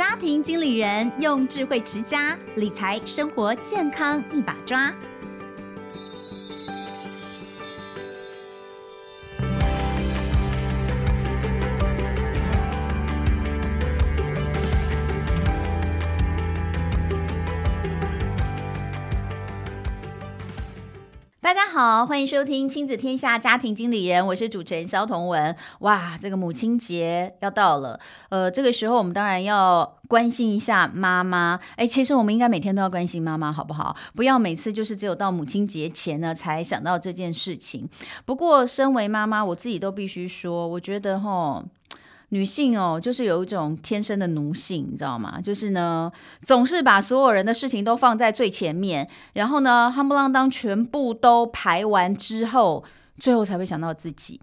家庭经理人用智慧持家，理财生活健康一把抓。好，欢迎收听亲子天下家庭经理人，我是主持人萧彤文。哇，这个母亲节要到了，呃，这个时候我们当然要关心一下妈妈。哎，其实我们应该每天都要关心妈妈，好不好？不要每次就是只有到母亲节前呢才想到这件事情。不过，身为妈妈，我自己都必须说，我觉得齁。女性哦，就是有一种天生的奴性，你知道吗？就是呢，总是把所有人的事情都放在最前面，然后呢，夯不啷当全部都排完之后，最后才会想到自己。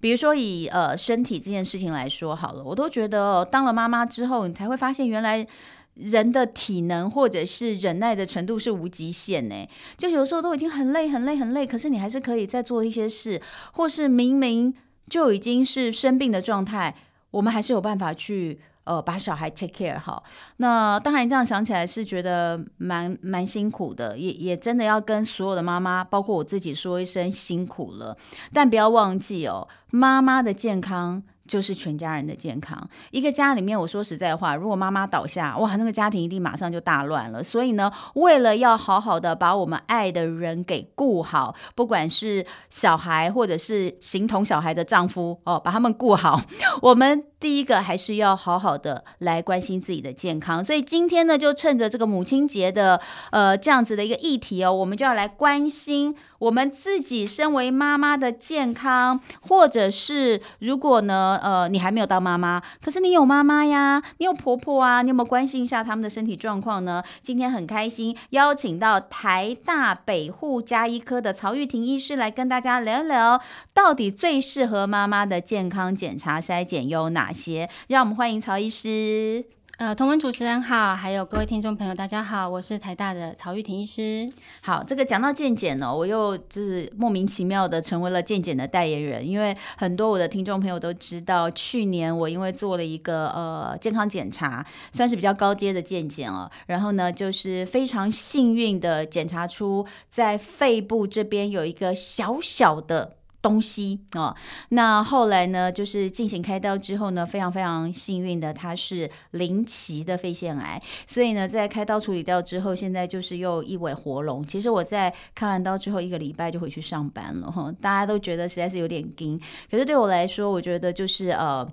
比如说以呃身体这件事情来说好了，我都觉得哦，当了妈妈之后，你才会发现原来人的体能或者是忍耐的程度是无极限呢。就有时候都已经很累很累很累，可是你还是可以再做一些事，或是明明就已经是生病的状态。我们还是有办法去呃把小孩 take care 好。那当然这样想起来是觉得蛮蛮辛苦的，也也真的要跟所有的妈妈，包括我自己说一声辛苦了。但不要忘记哦，妈妈的健康就是全家人的健康。一个家里面，我说实在话，如果妈妈倒下，哇，那个家庭一定马上就大乱了。所以呢，为了要好好的把我们爱的人给顾好，不管是小孩或者是形同小孩的丈夫哦，把他们顾好，我们。第一个还是要好好的来关心自己的健康，所以今天呢，就趁着这个母亲节的呃这样子的一个议题哦，我们就要来关心我们自己身为妈妈的健康，或者是如果呢呃你还没有当妈妈，可是你有妈妈呀，你有婆婆啊，你有没有关心一下他们的身体状况呢？今天很开心邀请到台大北护加医科的曹玉婷医师来跟大家聊一聊，到底最适合妈妈的健康检查筛检有哪些，让我们欢迎曹医师。呃，同文主持人好，还有各位听众朋友，大家好，我是台大的曹玉婷医师。好，这个讲到健检呢，我又就是莫名其妙的成为了健检的代言人，因为很多我的听众朋友都知道，去年我因为做了一个呃健康检查，算是比较高阶的健检哦，然后呢，就是非常幸运的检查出在肺部这边有一个小小的。东西哦，那后来呢，就是进行开刀之后呢，非常非常幸运的，他是零期的肺腺癌，所以呢，在开刀处理掉之后，现在就是又一尾活龙。其实我在开完刀之后一个礼拜就回去上班了哈，大家都觉得实在是有点惊，可是对我来说，我觉得就是呃，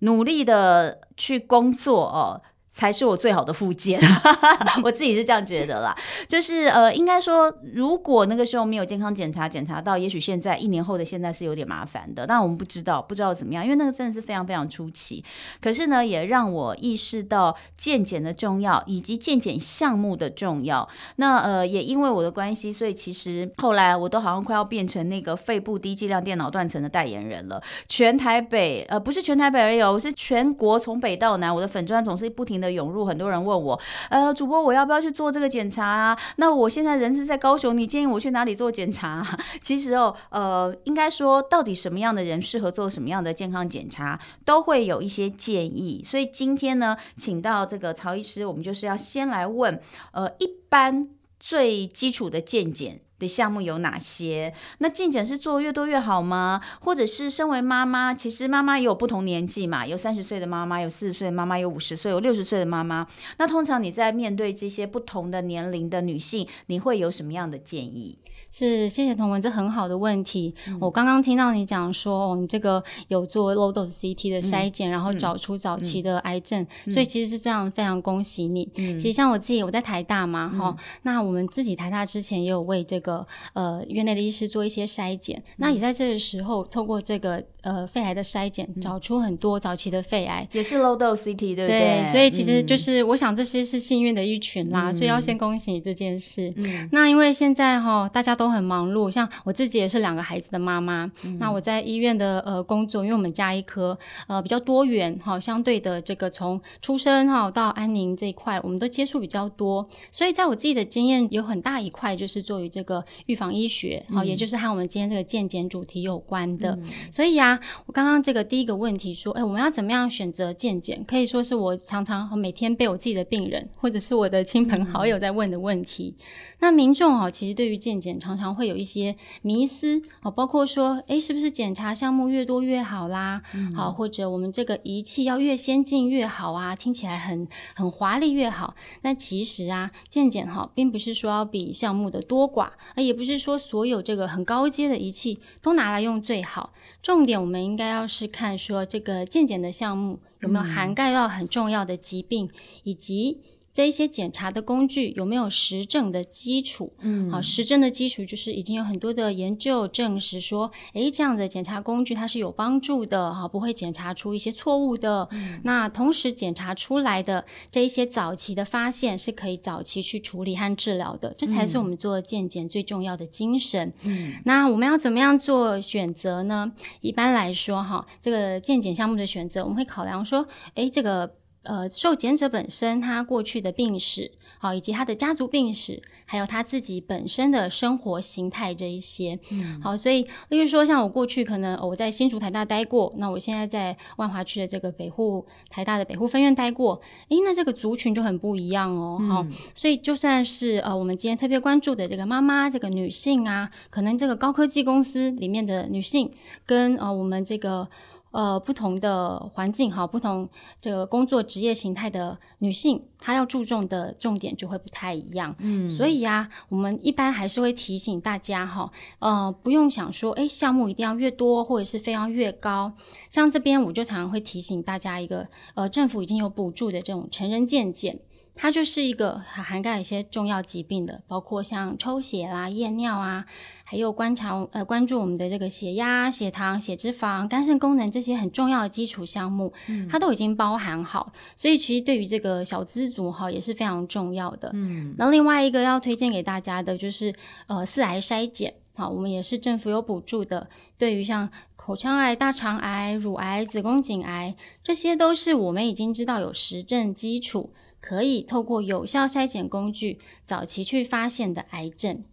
努力的去工作哦。才是我最好的附件，我自己是这样觉得啦。就是呃，应该说，如果那个时候没有健康检查检查到，也许现在一年后的现在是有点麻烦的。但我们不知道，不知道怎么样，因为那个真的是非常非常出奇。可是呢，也让我意识到健检的重要，以及健检项目的重要。那呃，也因为我的关系，所以其实后来我都好像快要变成那个肺部低剂量电脑断层的代言人了。全台北呃，不是全台北而已，我是全国从北到南，我的粉砖总是不停的。涌入很多人问我，呃，主播我要不要去做这个检查啊？那我现在人是在高雄，你建议我去哪里做检查啊？其实哦，呃，应该说到底什么样的人适合做什么样的健康检查，都会有一些建议。所以今天呢，请到这个曹医师，我们就是要先来问，呃，一般最基础的健检。的项目有哪些？那进展是做越多越好吗？或者是身为妈妈，其实妈妈也有不同年纪嘛，有三十岁的妈妈，有四十岁的妈妈，有五十岁，有六十岁的妈妈。那通常你在面对这些不同的年龄的女性，你会有什么样的建议？是，谢谢同文，这很好的问题。嗯、我刚刚听到你讲说，哦，你这个有做 low dose CT 的筛检，嗯、然后找出早期的癌症，嗯、所以其实是这样，非常恭喜你。嗯、其实像我自己，我在台大嘛，哈、嗯，那我们自己台大之前也有为这个呃院内的医师做一些筛检，嗯、那也在这个时候透过这个呃肺癌的筛检，找出很多早期的肺癌，也是 low dose CT，对不对？对，所以其实就是我想这些是幸运的一群啦，嗯、所以要先恭喜你这件事。嗯、那因为现在哈，大家。都很忙碌，像我自己也是两个孩子的妈妈。嗯、那我在医院的呃工作，因为我们家医科呃比较多元哈，相对的这个从出生哈到安宁这一块，我们都接触比较多。所以在我自己的经验，有很大一块就是做于这个预防医学，好、嗯，也就是和我们今天这个健检主题有关的。嗯、所以呀、啊，我刚刚这个第一个问题说，哎，我们要怎么样选择健检？可以说是我常常每天被我自己的病人或者是我的亲朋好友在问的问题。嗯、那民众哦，其实对于健检常常常会有一些迷思哦，包括说，哎，是不是检查项目越多越好啦？嗯、好，或者我们这个仪器要越先进越好啊，听起来很很华丽越好。那其实啊，健检哈，并不是说要比项目的多寡，也不是说所有这个很高阶的仪器都拿来用最好。重点我们应该要是看说这个健检的项目有没有涵盖到很重要的疾病，嗯、以及。这一些检查的工具有没有实证的基础？嗯，好，实证的基础就是已经有很多的研究证实说，诶，这样的检查工具它是有帮助的，哈，不会检查出一些错误的。嗯，那同时检查出来的这一些早期的发现是可以早期去处理和治疗的，这才是我们做健检最重要的精神。嗯，那我们要怎么样做选择呢？一般来说，哈，这个健检项目的选择，我们会考量说，诶，这个。呃，受检者本身他过去的病史，好，以及他的家族病史，还有他自己本身的生活形态这一些，嗯，好，所以例如说，像我过去可能我在新竹台大待过，那我现在在万华区的这个北护台大的北护分院待过，诶，那这个族群就很不一样哦，好，嗯，所以就算是呃，我们今天特别关注的这个妈妈，这个女性啊，可能这个高科技公司里面的女性，跟呃我们这个。呃，不同的环境哈，不同这个工作职业形态的女性，她要注重的重点就会不太一样。嗯，所以呀，我们一般还是会提醒大家哈，呃，不用想说，哎，项目一定要越多，或者是非要越高。像这边我就常常会提醒大家一个，呃，政府已经有补助的这种成人健检。它就是一个涵盖一些重要疾病的，包括像抽血啦、验尿啊，还有观察呃关注我们的这个血压、血糖、血脂肪、肝肾功能这些很重要的基础项目，嗯，它都已经包含好，所以其实对于这个小资族哈也是非常重要的。嗯，那另外一个要推荐给大家的就是呃四癌筛检，好，我们也是政府有补助的，对于像口腔癌、大肠癌、乳癌、子宫颈癌，这些都是我们已经知道有实证基础。可以透过有效筛检工具早期去发现的癌症。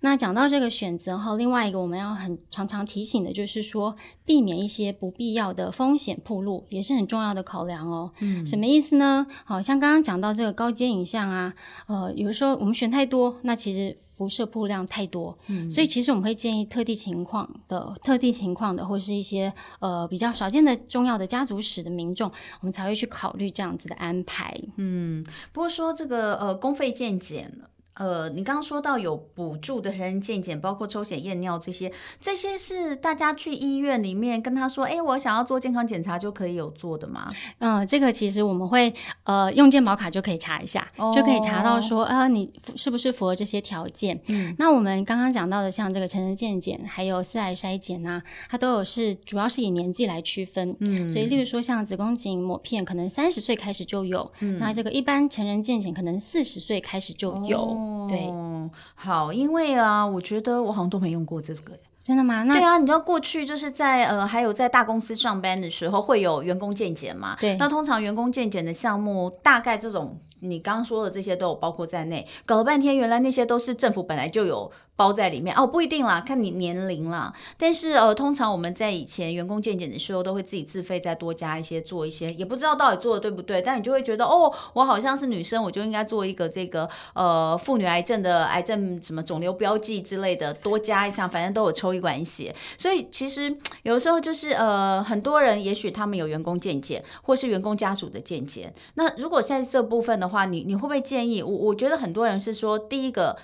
那讲到这个选择后，另外一个我们要很常常提醒的就是说，避免一些不必要的风险铺路，也是很重要的考量哦。嗯，什么意思呢？好像刚刚讲到这个高阶影像啊，呃，有的时候我们选太多，那其实辐射铺量太多。嗯，所以其实我们会建议特定情况的、特定情况的，或是一些呃比较少见的重要的家族史的民众，我们才会去考虑这样子的安排。嗯，不过说这个呃公费健检。呃，你刚刚说到有补助的成人健检，包括抽血验尿这些，这些是大家去医院里面跟他说，哎，我想要做健康检查就可以有做的吗？嗯，这个其实我们会呃用健保卡就可以查一下，哦、就可以查到说，啊，你是不是符合这些条件？嗯，那我们刚刚讲到的像这个成人健检，还有四癌筛检啊，它都有是主要是以年纪来区分，嗯，所以例如说像子宫颈抹片，可能三十岁开始就有，嗯，那这个一般成人健检可能四十岁开始就有。哦对、哦，好，因为啊，我觉得我好像都没用过这个，真的吗？那对啊，你知道过去就是在呃，还有在大公司上班的时候会有员工健检嘛？对，那通常员工健检的项目大概这种你刚刚说的这些都有包括在内，搞了半天原来那些都是政府本来就有。包在里面哦，不一定啦，看你年龄啦。但是呃，通常我们在以前员工健检的时候，都会自己自费再多加一些，做一些，也不知道到底做的对不对。但你就会觉得哦，我好像是女生，我就应该做一个这个呃妇女癌症的癌症什么肿瘤标记之类的，多加一下，反正都有抽一管血。所以其实有时候就是呃，很多人也许他们有员工健检，或是员工家属的健检。那如果现在这部分的话，你你会不会建议我？我觉得很多人是说第一个。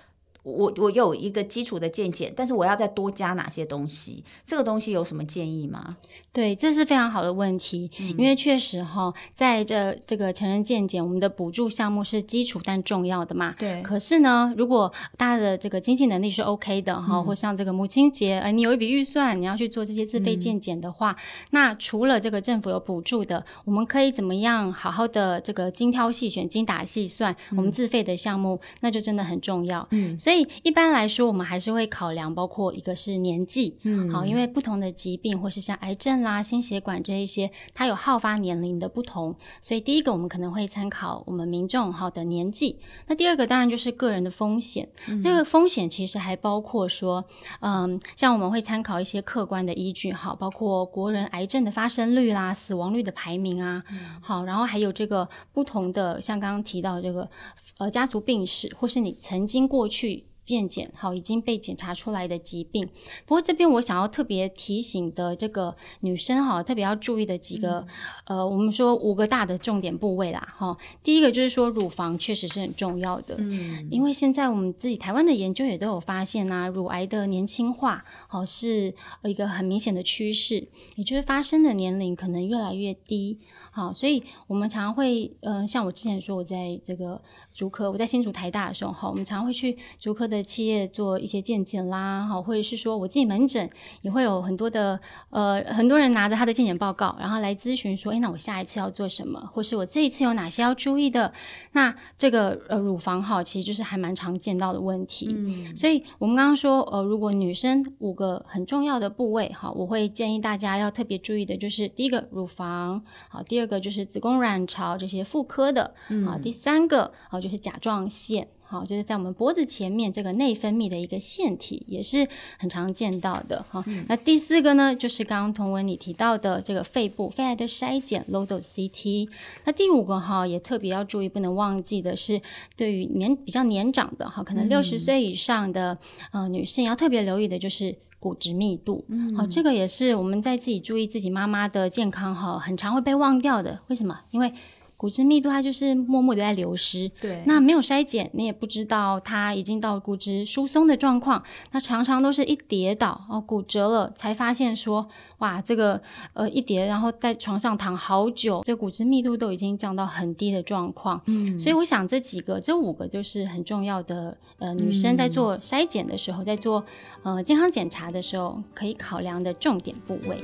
我我有一个基础的健检，但是我要再多加哪些东西？这个东西有什么建议吗？对，这是非常好的问题，嗯、因为确实哈，在这这个成人健检，我们的补助项目是基础但重要的嘛。对。可是呢，如果大家的这个经济能力是 OK 的哈，嗯、或像这个母亲节，呃，你有一笔预算，你要去做这些自费健检的话，嗯、那除了这个政府有补助的，我们可以怎么样好好的这个精挑细选、精打细算，我们自费的项目，嗯、那就真的很重要。嗯，所以。以一般来说，我们还是会考量，包括一个是年纪，嗯，好，因为不同的疾病或是像癌症啦、心血管这一些，它有好发年龄的不同，所以第一个我们可能会参考我们民众好的年纪。那第二个当然就是个人的风险，嗯、这个风险其实还包括说，嗯，像我们会参考一些客观的依据，好，包括国人癌症的发生率啦、死亡率的排名啊，嗯、好，然后还有这个不同的，像刚刚提到这个呃家族病史，或是你曾经过去。健检好，已经被检查出来的疾病。不过这边我想要特别提醒的这个女生哈，特别要注意的几个，嗯、呃，我们说五个大的重点部位啦哈。第一个就是说乳房确实是很重要的，嗯，因为现在我们自己台湾的研究也都有发现呐、啊，乳癌的年轻化好是一个很明显的趋势，也就是发生的年龄可能越来越低。好，所以我们常常会，嗯、呃，像我之前说，我在这个竹科，我在新竹台大的时候，哈，我们常常会去竹科的企业做一些健检啦，哈，或者是说我自己门诊也会有很多的，呃，很多人拿着他的健检报告，然后来咨询说，哎，那我下一次要做什么，或是我这一次有哪些要注意的？那这个呃乳房哈，其实就是还蛮常见到的问题。嗯，所以我们刚刚说，呃，如果女生五个很重要的部位，哈，我会建议大家要特别注意的就是第一个乳房，好，第二。这个就是子宫卵巢这些妇科的，嗯、啊，第三个啊就是甲状腺，好、啊，就是在我们脖子前面这个内分泌的一个腺体，也是很常见到的哈。那第四个呢，就是刚刚同文你提到的这个肺部肺癌的筛检 low dose CT。那第五个哈、啊，也特别要注意，不能忘记的是，对于年比较年长的哈、啊，可能六十岁以上的、嗯、呃女性，要特别留意的就是。骨质密度，嗯，好，这个也是我们在自己注意自己妈妈的健康哈，很常会被忘掉的。为什么？因为骨质密度它就是默默的在流失，对，那没有筛检，你也不知道它已经到骨质疏松的状况。那常常都是一跌倒哦，骨折了才发现说，哇，这个呃一跌，然后在床上躺好久，这骨质密度都已经降到很低的状况。嗯，所以我想这几个这五个就是很重要的，呃，女生在做筛检的时候，在做呃健康检查的时候可以考量的重点部位。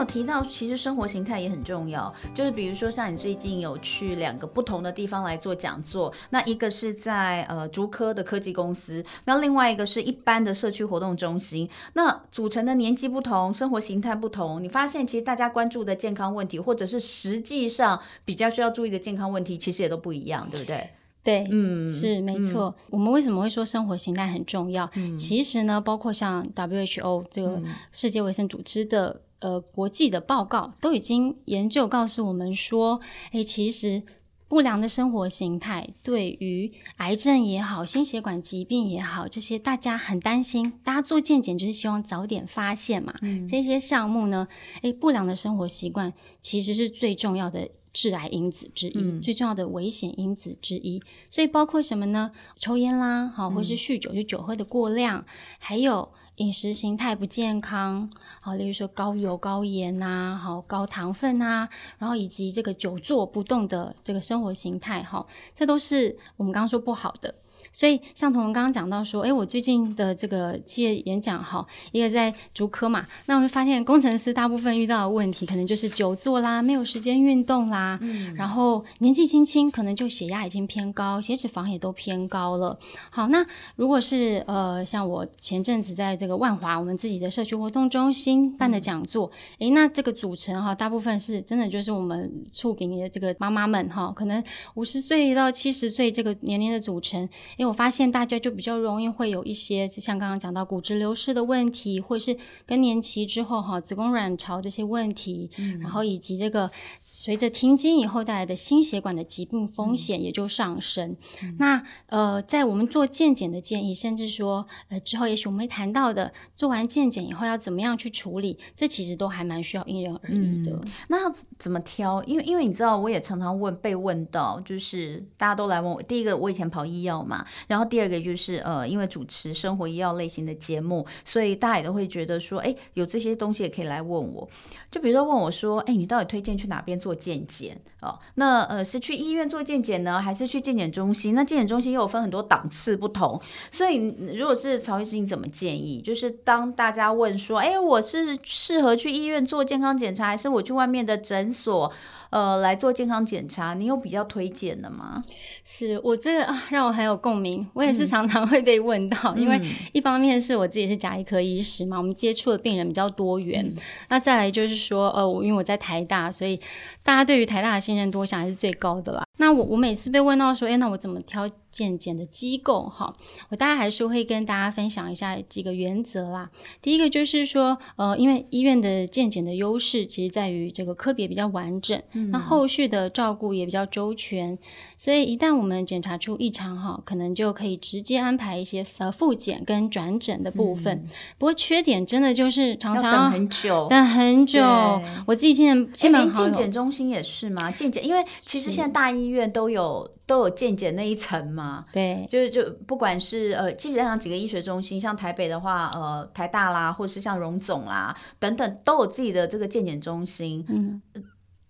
有提到，其实生活形态也很重要。就是比如说，像你最近有去两个不同的地方来做讲座，那一个是在呃竹科的科技公司，那另外一个是一般的社区活动中心。那组成的年纪不同，生活形态不同，你发现其实大家关注的健康问题，或者是实际上比较需要注意的健康问题，其实也都不一样，对不对？对，嗯，是没错。嗯、我们为什么会说生活形态很重要？嗯、其实呢，包括像 WHO 这个世界卫生组织的。呃，国际的报告都已经研究告诉我们说，诶，其实不良的生活形态对于癌症也好、心血管疾病也好，这些大家很担心，大家做健检就是希望早点发现嘛。嗯，这些项目呢，诶，不良的生活习惯其实是最重要的致癌因子之一，嗯、最重要的危险因子之一。所以包括什么呢？抽烟啦，好，或是酗酒，就酒喝的过量，还有。饮食形态不健康，好，例如说高油高盐呐，好高糖分呐，然后以及这个久坐不动的这个生活形态，哈，这都是我们刚刚说不好的。所以，像彤彤刚刚讲到说，诶，我最近的这个企业演讲哈，一个在竹科嘛，那我们发现工程师大部分遇到的问题，可能就是久坐啦，没有时间运动啦，嗯，然后年纪轻轻，可能就血压已经偏高，血脂肪也都偏高了。好，那如果是呃，像我前阵子在这个万华我们自己的社区活动中心办的讲座，诶，那这个组成哈，大部分是真的就是我们触屏的这个妈妈们哈，可能五十岁到七十岁这个年龄的组成。因为我发现大家就比较容易会有一些，就像刚刚讲到骨质流失的问题，或者是更年期之后哈子宫卵巢这些问题，嗯、然后以及这个随着停经以后带来的心血管的疾病风险也就上升。嗯、那呃，在我们做健检的建议，甚至说呃之后也许我们会谈到的，做完健检以后要怎么样去处理，这其实都还蛮需要因人而异的。嗯、那要怎么挑？因为因为你知道，我也常常问被问到，就是大家都来问我，第一个我以前跑医药嘛。然后第二个就是呃，因为主持生活医药类型的节目，所以大家也都会觉得说，哎，有这些东西也可以来问我。就比如说问我说，哎，你到底推荐去哪边做健检哦？那呃，是去医院做健检呢，还是去健检中心？那健检中心又有分很多档次不同，所以如果是曹医师，你怎么建议？就是当大家问说，哎，我是适合去医院做健康检查，还是我去外面的诊所？呃，来做健康检查，你有比较推荐的吗？是我这个啊，让我很有共鸣。我也是常常 会被问到，嗯、因为一方面是我自己是甲医科医师嘛，我们接触的病人比较多元。嗯、那再来就是说，呃，我因为我在台大，所以大家对于台大的信任度，我想还是最高的啦。那我我每次被问到说，哎，那我怎么挑？健检的机构哈，我大概还是会跟大家分享一下几个原则啦。第一个就是说，呃，因为医院的健检的优势，其实在于这个科别比较完整，嗯、那后续的照顾也比较周全，所以一旦我们检查出异常哈，可能就可以直接安排一些呃复检跟转诊的部分。嗯、不过缺点真的就是常常等很久，等很久。我自己现在现在健检中心也是吗？健检，因为其实现在大医院都有。都有健检那一层嘛？对，就是就不管是呃，基本上几个医学中心，像台北的话，呃，台大啦，或者是像荣总啦等等，都有自己的这个健检中心。嗯。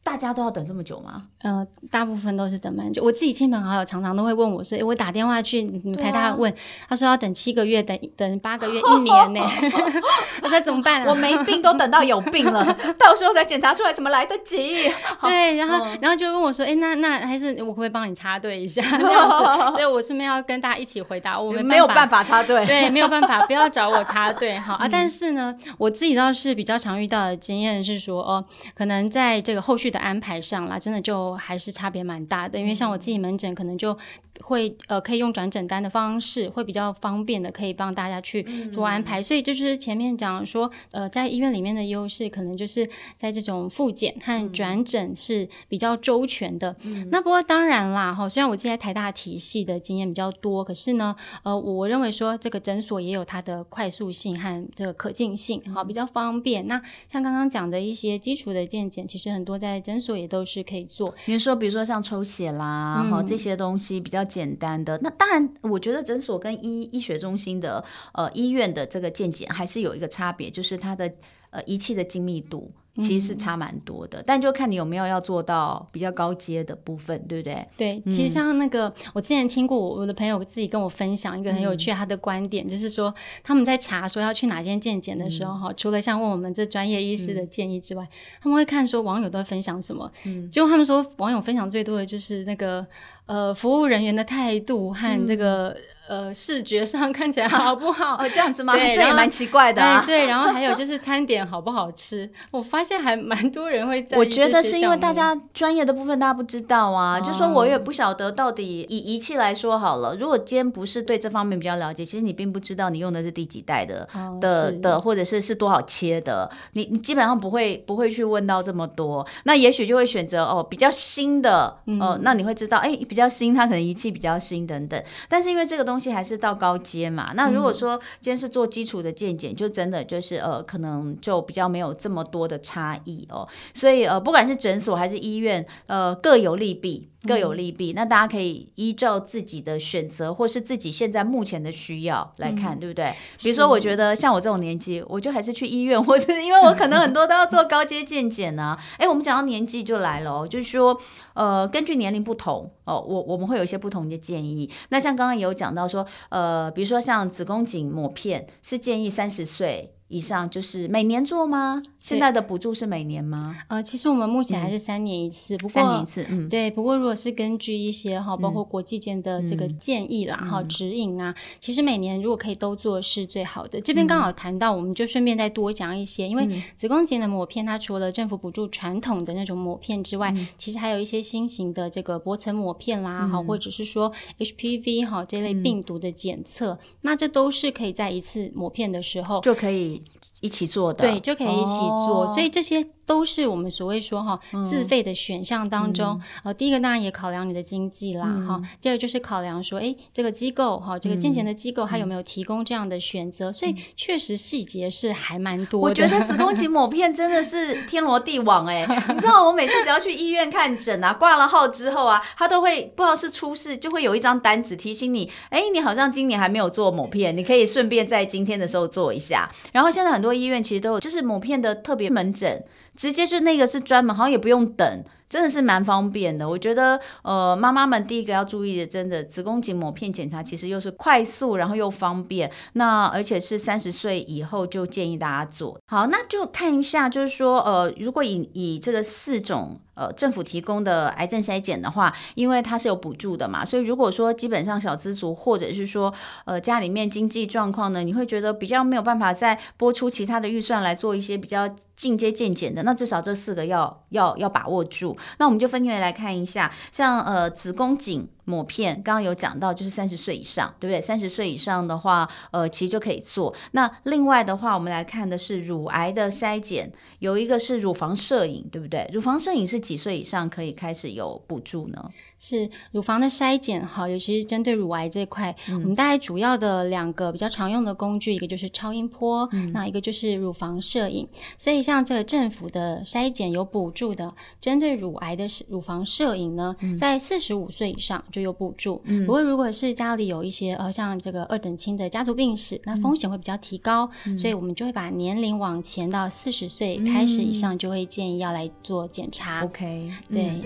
大家都要等这么久吗？呃，大部分都是等蛮久。我自己亲朋好友常常都会问我说：“诶，我打电话去台大问，啊、他说要等七个月，等等八个月，一年呢。”我说怎么办、啊？我没病都等到有病了，到时候再检查出来，怎么来得及？对，然后、嗯、然后就问我说：“哎，那那还是我可不可以帮你插队一下？” 这样子，所以我顺便要跟大家一起回答，我们没有办法插队，对，没有办法，不要找我插队哈啊！但是呢，我自己倒是比较常遇到的经验是说，哦，可能在这个后续。的安排上啦，真的就还是差别蛮大的。因为像我自己门诊，可能就会呃可以用转诊单的方式，会比较方便的，可以帮大家去做安排。嗯、所以就是前面讲说，呃，在医院里面的优势，可能就是在这种复检和转诊是比较周全的。嗯、那不过当然啦，哈，虽然我自己在台大体系的经验比较多，可是呢，呃，我认为说这个诊所也有它的快速性和这个可进性，好，比较方便。那像刚刚讲的一些基础的健检，其实很多在诊所也都是可以做。你说，比如说像抽血啦，哈、嗯，这些东西比较简单的。那当然，我觉得诊所跟医医学中心的呃医院的这个见解还是有一个差别，就是它的呃仪器的精密度。其实是差蛮多的，嗯、但就看你有没有要做到比较高阶的部分，对不对？对，其实像那个，嗯、我之前听过我的朋友自己跟我分享一个很有趣他的观点，嗯、就是说他们在查说要去哪间健检的时候，哈、嗯，除了像问我们这专业医师的建议之外，嗯、他们会看说网友都分享什么，嗯，结果他们说网友分享最多的就是那个。呃，服务人员的态度和这个、嗯、呃视觉上看起来好不好？哦，这样子吗？对，这也蛮奇怪的、啊。对，然后还有就是餐点好不好吃？我发现还蛮多人会在。我觉得是因为大家专业的部分大家不知道啊，哦、就说我也不晓得到底以仪器来说好了。如果今天不是对这方面比较了解，其实你并不知道你用的是第几代的、哦、的的，或者是是多少切的，你你基本上不会不会去问到这么多。那也许就会选择哦比较新的哦、那你会知道哎比较。新，它可能仪器比较新等等，但是因为这个东西还是到高阶嘛，那如果说今天是做基础的健检，就真的就是呃，可能就比较没有这么多的差异哦。所以呃，不管是诊所还是医院，呃，各有利弊。各有利弊，嗯、那大家可以依照自己的选择，或是自己现在目前的需要来看，嗯、对不对？比如说，我觉得像我这种年纪，我就还是去医院，或是因为我可能很多都要做高阶健检呢。哎，我们讲到年纪就来了哦，就是说，呃，根据年龄不同哦，我我们会有一些不同的建议。那像刚刚也有讲到说，呃，比如说像子宫颈抹片，是建议三十岁以上，就是每年做吗？现在的补助是每年吗？呃，其实我们目前还是三年一次，嗯、不过三年一次，嗯，对。不过如果是根据一些哈，包括国际间的这个建议啦，哈、嗯，指引啊，其实每年如果可以都做是最好的。这边刚好谈到，我们就顺便再多讲一些，嗯、因为子宫颈的抹片，它除了政府补助传统的那种抹片之外，嗯、其实还有一些新型的这个薄层抹片啦，哈、嗯，或者是说 HPV 哈这类病毒的检测，嗯、那这都是可以在一次抹片的时候就可以。一起做的，对，就可以一起做，哦、所以这些都是我们所谓说哈自费的选项当中，嗯、呃，第一个当然也考量你的经济啦，哈、嗯，第二就是考量说，哎，这个机构哈，这个健检的机构它有没有提供这样的选择，嗯、所以确实细节是还蛮多的。我觉得子宫颈 抹片真的是天罗地网哎，你知道我每次只要去医院看诊啊，挂了号之后啊，他都会不知道是出事，就会有一张单子提醒你，哎，你好像今年还没有做抹片，你可以顺便在今天的时候做一下。然后现在很多医院其实都有，就是抹片的特别门诊，直接是那个是专门，好像也不用等。真的是蛮方便的，我觉得，呃，妈妈们第一个要注意的，真的子宫颈抹片检查其实又是快速，然后又方便，那而且是三十岁以后就建议大家做。好，那就看一下，就是说，呃，如果以以这个四种。呃，政府提供的癌症筛检的话，因为它是有补助的嘛，所以如果说基本上小资族或者是说呃家里面经济状况呢，你会觉得比较没有办法再拨出其他的预算来做一些比较进阶健检的，那至少这四个要要要把握住。那我们就分别来看一下，像呃子宫颈。抹片刚刚有讲到，就是三十岁以上，对不对？三十岁以上的话，呃，其实就可以做。那另外的话，我们来看的是乳癌的筛检，有一个是乳房摄影，对不对？乳房摄影是几岁以上可以开始有补助呢？是乳房的筛检，哈，尤其是针对乳癌这块，嗯、我们大概主要的两个比较常用的工具，一个就是超音波，嗯、那一个就是乳房摄影。所以像这个政府的筛检有补助的，针对乳癌的乳房摄影呢，嗯、在四十五岁以上就有补助。嗯、不过如果是家里有一些呃像这个二等亲的家族病史，那风险会比较提高，嗯、所以我们就会把年龄往前到四十岁开始以上，就会建议要来做检查。OK，对。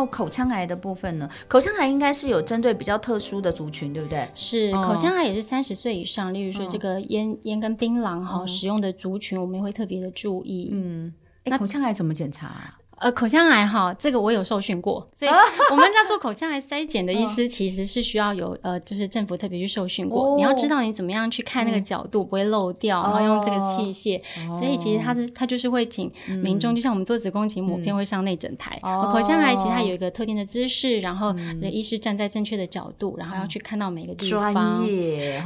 后口腔癌的部分呢？口腔癌应该是有针对比较特殊的族群，对不对？是，口腔癌也是三十岁以上，例如说这个烟烟跟槟榔哈使用的族群，我们也会特别的注意。嗯，那口腔癌怎么检查啊？呃，口腔癌哈，这个我有受训过，所以我们在做口腔癌筛检的 医师其实是需要有呃，就是政府特别去受训过，你要知道你怎么样去看那个角度不会漏掉，然后用这个器械，所以其实他的他就是会请民众，就像我们做子宫颈抹片会上内诊台，口腔癌其实它有一个特定的姿势，然后医师站在正确的角度，然后要去看到每个地方。专业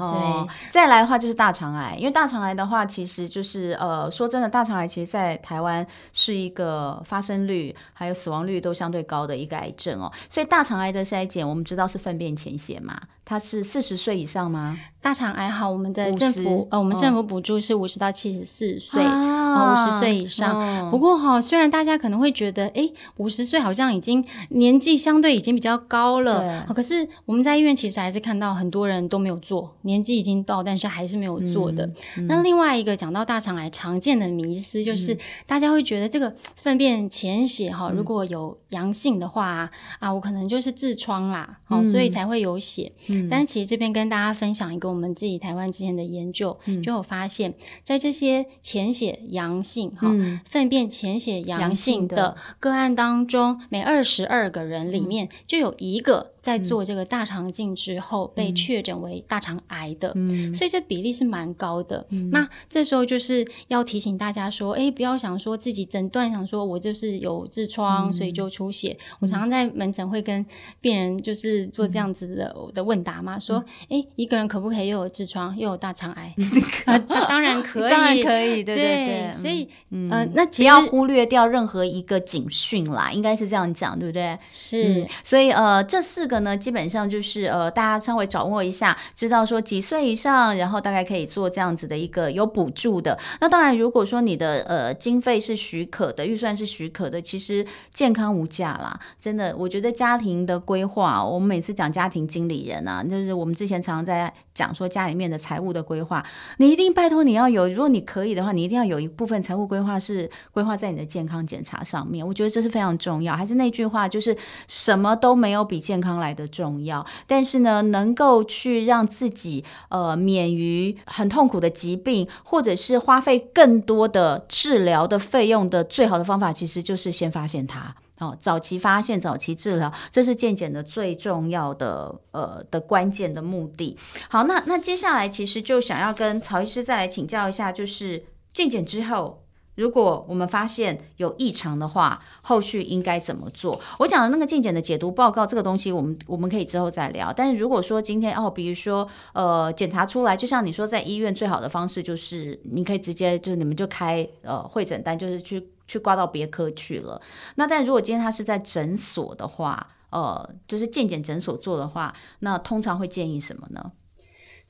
再来的话就是大肠癌，因为大肠癌的话，其实就是呃，说真的，大肠癌其实在台湾是一个发生率还有死亡率都相对高的一个癌症哦，所以大肠癌的筛检，我们知道是粪便潜血嘛。它是四十岁以上吗？大肠癌好，我们的政府 50? 呃，我们政府补助是五十到七十四岁啊，五十岁以上。哦、不过哈，虽然大家可能会觉得，哎，五十岁好像已经年纪相对已经比较高了，可是我们在医院其实还是看到很多人都没有做，年纪已经到，但是还是没有做的。嗯。嗯、那另外一个讲到大肠癌常见的迷思，就是、嗯、大家会觉得这个粪便潜血哈，如果有阳性的话、嗯、啊，我可能就是痔疮啦，好、嗯，所以才会有血。但其实这边跟大家分享一个我们自己台湾之前的研究，嗯、就有发现，在这些潜血阳性哈，粪、嗯、便潜血阳性的个案当中，每二十二个人里面就有一个。在做这个大肠镜之后被确诊为大肠癌的，嗯、所以这比例是蛮高的。嗯、那这时候就是要提醒大家说，哎，不要想说自己诊断，想说我就是有痔疮，嗯、所以就出血。嗯、我常常在门诊会跟病人就是做这样子的、嗯、的问答嘛，说，哎，一个人可不可以又有痔疮又有大肠癌？啊，当然可以，当然可以，对对对。对所以，嗯、呃，那不要忽略掉任何一个警讯啦，应该是这样讲，对不对？是。嗯、所以，呃，这四个。呢，基本上就是呃，大家稍微掌握一下，知道说几岁以上，然后大概可以做这样子的一个有补助的。那当然，如果说你的呃经费是许可的，预算是许可的，其实健康无价啦。真的，我觉得家庭的规划，我们每次讲家庭经理人啊，就是我们之前常常在讲说家里面的财务的规划，你一定拜托你要有，如果你可以的话，你一定要有一部分财务规划是规划在你的健康检查上面。我觉得这是非常重要。还是那句话，就是什么都没有比健康来的重要，但是呢，能够去让自己呃免于很痛苦的疾病，或者是花费更多的治疗的费用的最好的方法，其实就是先发现它哦，早期发现，早期治疗，这是健检的最重要的呃的关键的目的。好，那那接下来其实就想要跟曹医师再来请教一下，就是健检之后。如果我们发现有异常的话，后续应该怎么做？我讲的那个健检的解读报告，这个东西我们我们可以之后再聊。但是如果说今天哦，比如说呃，检查出来，就像你说，在医院最好的方式就是你可以直接就是你们就开呃会诊单，就是去去挂到别科去了。那但如果今天他是在诊所的话，呃，就是健检诊所做的话，那通常会建议什么呢？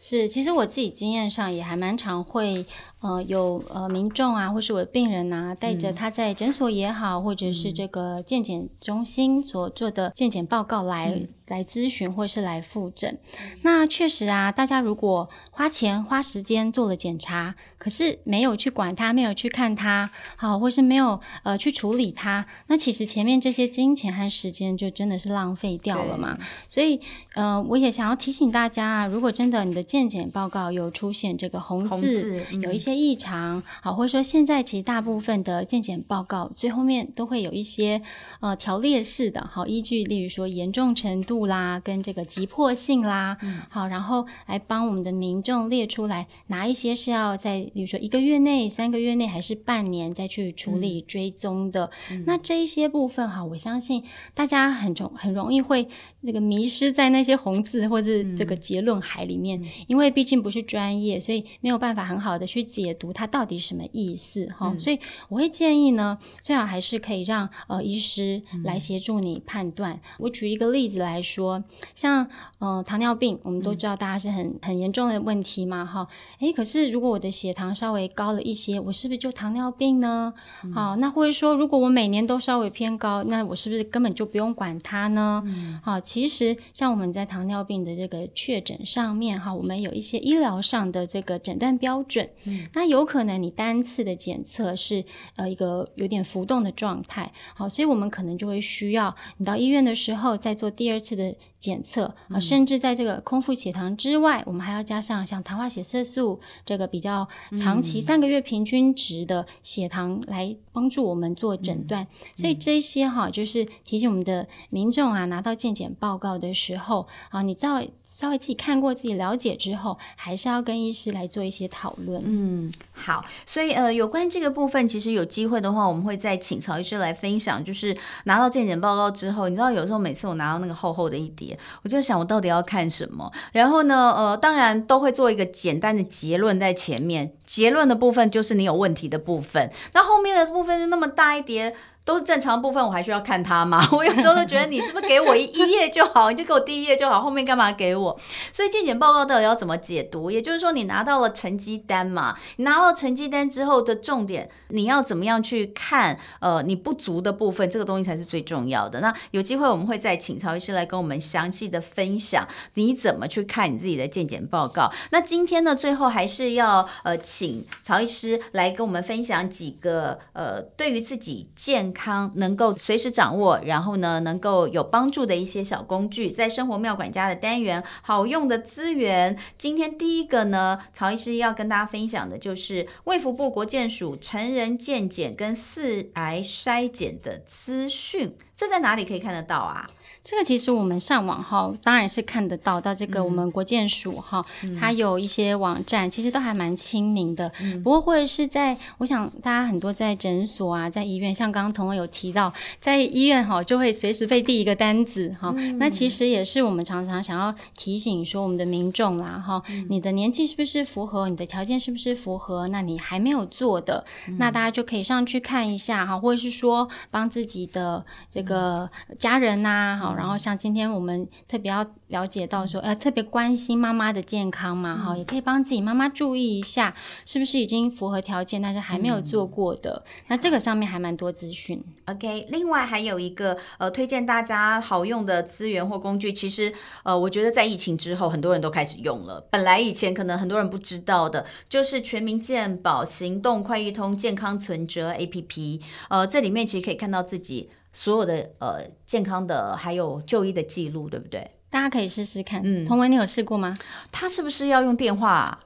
是，其实我自己经验上也还蛮常会。呃，有呃民众啊，或是我的病人呐、啊，带着他在诊所也好，嗯、或者是这个健检中心所做的健检报告来、嗯、来咨询，或是来复诊。那确实啊，大家如果花钱花时间做了检查，可是没有去管它，没有去看它，好，或是没有呃去处理它，那其实前面这些金钱和时间就真的是浪费掉了嘛。所以呃，我也想要提醒大家啊，如果真的你的健检报告有出现这个红字，红字嗯、有一些。异常好，或者说现在其实大部分的健检报告最后面都会有一些呃条列式的好依据，例如说严重程度啦，跟这个急迫性啦，嗯、好，然后来帮我们的民众列出来哪一些是要在，比如说一个月内、三个月内还是半年再去处理追踪的。嗯、那这一些部分哈，我相信大家很容很容易会那个迷失在那些红字或者这个结论海里面，嗯、因为毕竟不是专业，所以没有办法很好的去解。解读它到底什么意思哈，嗯、所以我会建议呢，最好还是可以让呃医师来协助你判断。嗯、我举一个例子来说，像呃糖尿病，我们都知道大家是很很严重的问题嘛哈，诶，可是如果我的血糖稍微高了一些，我是不是就糖尿病呢？嗯、好，那或者说如果我每年都稍微偏高，那我是不是根本就不用管它呢？嗯、好，其实像我们在糖尿病的这个确诊上面哈，我们有一些医疗上的这个诊断标准。嗯那有可能你单次的检测是呃一个有点浮动的状态，好，所以我们可能就会需要你到医院的时候再做第二次的检测啊，甚至在这个空腹血糖之外，我们还要加上像糖化血色素这个比较长期三个月平均值的血糖来帮助我们做诊断。所以这些哈就是提醒我们的民众啊，拿到健检报告的时候啊，你稍微稍微自己看过自己了解之后，还是要跟医师来做一些讨论。嗯，好，所以呃，有关这个部分，其实有机会的话，我们会再请曹医师来分享。就是拿到健检报告之后，你知道有时候每次我拿到那个厚厚的一叠。我就想，我到底要看什么？然后呢，呃，当然都会做一个简单的结论在前面。结论的部分就是你有问题的部分，那后面的部分是那么大一叠。都是正常部分，我还需要看它吗？我有时候都觉得你是不是给我一 一页就好，你就给我第一页就好，后面干嘛给我？所以健检报告到底要怎么解读？也就是说，你拿到了成绩单嘛，你拿到成绩单之后的重点，你要怎么样去看？呃，你不足的部分，这个东西才是最重要的。那有机会我们会再请曹医师来跟我们详细的分享，你怎么去看你自己的健检报告。那今天呢，最后还是要呃，请曹医师来跟我们分享几个呃，对于自己健康能够随时掌握，然后呢，能够有帮助的一些小工具，在生活妙管家的单元，好用的资源。今天第一个呢，曹医师要跟大家分享的就是卫福部国健署成人健检跟四癌筛检的资讯，这在哪里可以看得到啊？这个其实我们上网哈，当然是看得到。到这个我们国建署哈，嗯、它有一些网站，其实都还蛮亲民的。嗯、不过或者是在，我想大家很多在诊所啊，在医院，像刚刚同文有提到，在医院哈就会随时被递一个单子哈。嗯、那其实也是我们常常想要提醒说，我们的民众啦哈，嗯、你的年纪是不是符合？你的条件是不是符合？那你还没有做的，嗯、那大家就可以上去看一下哈，或者是说帮自己的这个家人呐、啊、哈。然后像今天我们特别要了解到说，呃，特别关心妈妈的健康嘛，哈、嗯，也可以帮自己妈妈注意一下，是不是已经符合条件，但是还没有做过的。嗯、那这个上面还蛮多资讯。OK，另外还有一个呃，推荐大家好用的资源或工具，其实呃，我觉得在疫情之后，很多人都开始用了。本来以前可能很多人不知道的，就是全民健保行动快易通健康存折 APP，呃，这里面其实可以看到自己。所有的呃健康的还有就医的记录，对不对？大家可以试试看。嗯，同文，你有试过吗？他是不是要用电话？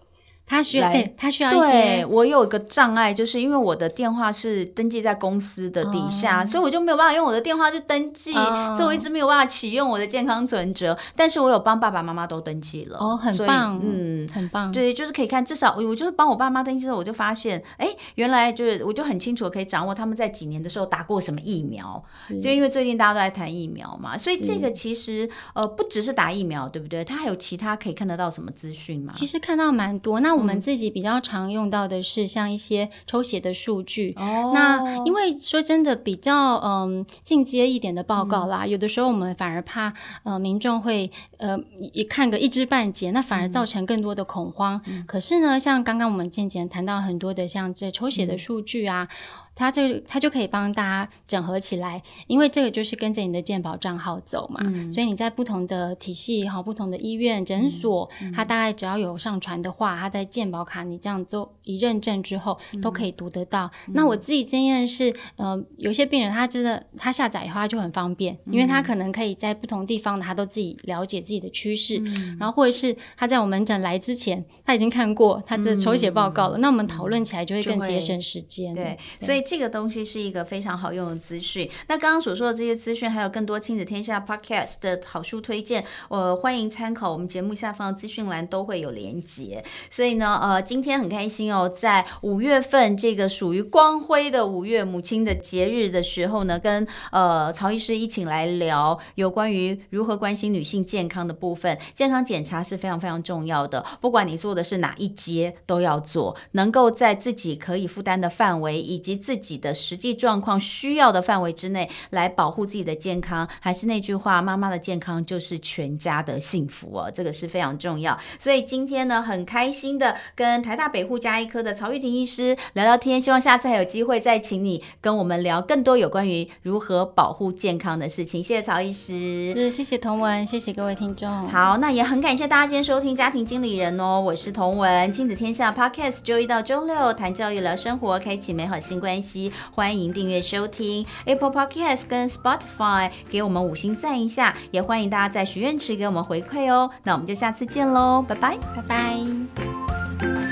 他需要，对，他需要一些。对，我有一个障碍，就是因为我的电话是登记在公司的底下，哦、所以我就没有办法用我的电话去登记，哦、所以我一直没有办法启用我的健康存折。但是我有帮爸爸妈妈都登记了，哦，很棒，嗯，很棒。对，就是可以看，至少我就是帮我爸妈登记之后，我就发现，哎，原来就是我就很清楚的可以掌握他们在几年的时候打过什么疫苗，就因为最近大家都在谈疫苗嘛，所以这个其实呃不只是打疫苗，对不对？他还有其他可以看得到什么资讯吗？其实看到蛮多。那我们自己比较常用到的是像一些抽血的数据。哦、那因为说真的比较嗯进阶一点的报告啦，嗯、有的时候我们反而怕呃民众会呃一看个一知半解，那反而造成更多的恐慌。嗯、可是呢，像刚刚我们渐渐谈到很多的像这抽血的数据啊。嗯它就它就可以帮大家整合起来，因为这个就是跟着你的健保账号走嘛，嗯、所以你在不同的体系哈、不同的医院诊所，它大概只要有上传的话，它在健保卡你这样做一认证之后，嗯、都可以读得到。嗯、那我自己经验是，呃，有些病人他真的他下载以后他就很方便，嗯、因为他可能可以在不同地方的他都自己了解自己的趋势，嗯、然后或者是他在我们诊来之前他已经看过他的抽血报告了，嗯、那我们讨论起来就会更节省时间。对，对。所以。这个东西是一个非常好用的资讯。那刚刚所说的这些资讯，还有更多亲子天下 Podcast 的好书推荐，我、呃、欢迎参考。我们节目下方的资讯栏都会有连接。所以呢，呃，今天很开心哦，在五月份这个属于光辉的五月母亲的节日的时候呢，跟呃曹医师一起来聊有关于如何关心女性健康的部分。健康检查是非常非常重要的，不管你做的是哪一阶，都要做，能够在自己可以负担的范围以及自己的实际状况需要的范围之内来保护自己的健康，还是那句话，妈妈的健康就是全家的幸福哦，这个是非常重要。所以今天呢，很开心的跟台大北护加医科的曹玉婷医师聊聊天，希望下次还有机会再请你跟我们聊更多有关于如何保护健康的事情。谢谢曹医师，是谢谢童文，谢谢各位听众。好，那也很感谢大家今天收听家庭经理人哦，我是童文，亲子天下 Podcast，周一到周六谈教育聊生活，开启美好新欢迎订阅收听 Apple Podcast 跟 Spotify，给我们五星赞一下，也欢迎大家在许愿池给我们回馈哦。那我们就下次见喽，拜拜，拜拜。